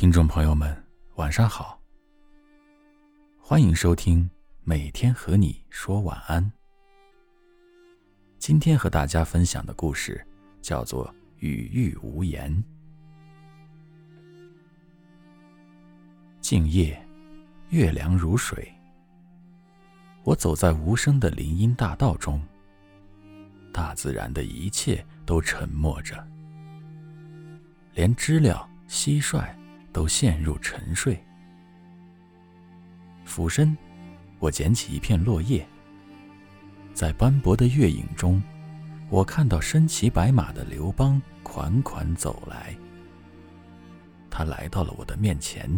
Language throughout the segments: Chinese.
听众朋友们，晚上好。欢迎收听每天和你说晚安。今天和大家分享的故事叫做《雨玉无言》。静夜，月凉如水。我走在无声的林荫大道中，大自然的一切都沉默着，连知了、蟋蟀。都陷入沉睡。俯身，我捡起一片落叶，在斑驳的月影中，我看到身骑白马的刘邦款款走来。他来到了我的面前，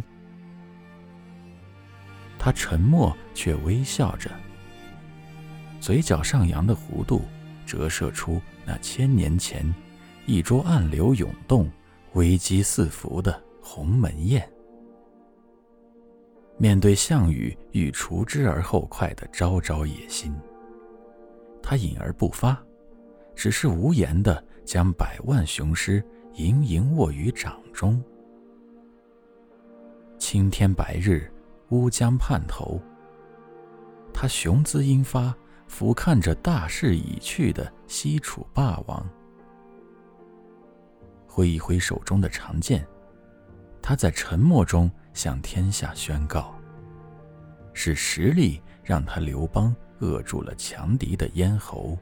他沉默却微笑着，嘴角上扬的弧度折射出那千年前一桌暗流涌动、危机四伏的。鸿门宴。面对项羽欲除之而后快的昭昭野心，他隐而不发，只是无言的将百万雄师盈盈握于掌中。青天白日，乌江畔头，他雄姿英发，俯瞰着大势已去的西楚霸王，挥一挥手中的长剑。他在沉默中向天下宣告：是实力让他刘邦扼住了强敌的咽喉。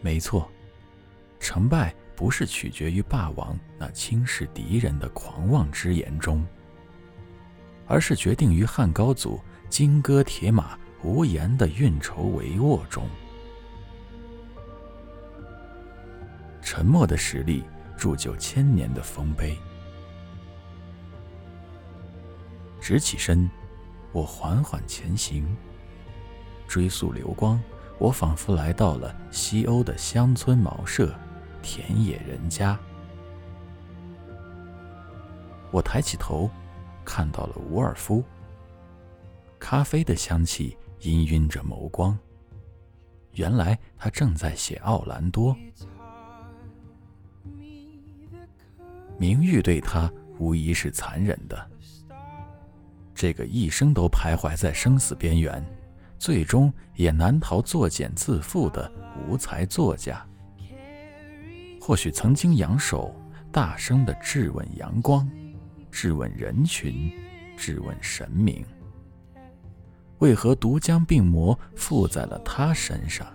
没错，成败不是取决于霸王那轻视敌人的狂妄之言中，而是决定于汉高祖金戈铁马、无言的运筹帷幄中。沉默的实力。铸就千年的丰碑。直起身，我缓缓前行，追溯流光，我仿佛来到了西欧的乡村茅舍、田野人家。我抬起头，看到了伍尔夫。咖啡的香气氤氲着眸光，原来他正在写《奥兰多》。名誉对他无疑是残忍的。这个一生都徘徊在生死边缘，最终也难逃作茧自缚的无才作家，或许曾经扬手，大声地质问阳光，质问人群，质问神明：为何独将病魔附在了他身上？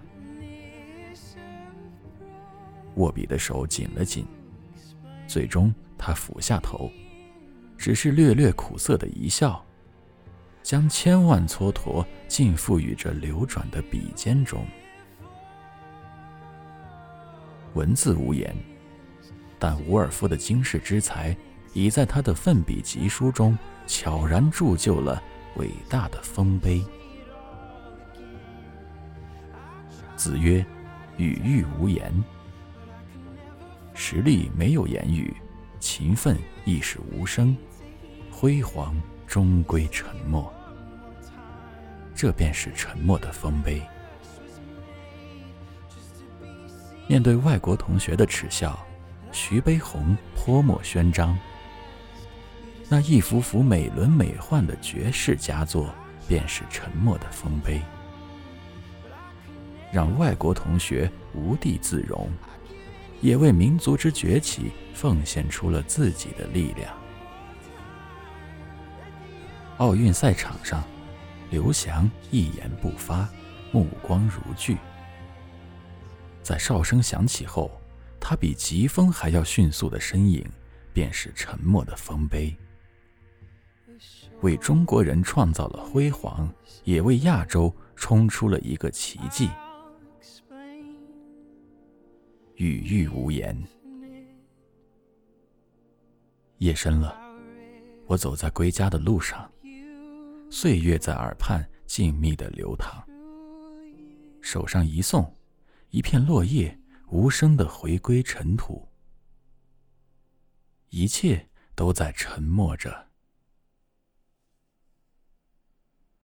握笔的手紧了紧。最终，他俯下头，只是略略苦涩的一笑，将千万蹉跎尽付于这流转的笔尖中。文字无言，但伍尔夫的惊世之才，已在他的奋笔疾书中悄然铸就了伟大的丰碑。子曰：“语欲无言。”实力没有言语，勤奋亦是无声，辉煌终归沉默。这便是沉默的丰碑。面对外国同学的耻笑，徐悲鸿泼墨宣章。那一幅幅美轮美奂的绝世佳作，便是沉默的丰碑，让外国同学无地自容。也为民族之崛起奉献出了自己的力量。奥运赛场上，刘翔一言不发，目光如炬。在哨声响起后，他比疾风还要迅速的身影，便是沉默的丰碑，为中国人创造了辉煌，也为亚洲冲出了一个奇迹。语欲无言。夜深了，我走在归家的路上，岁月在耳畔静谧的流淌。手上一送，一片落叶无声的回归尘土，一切都在沉默着。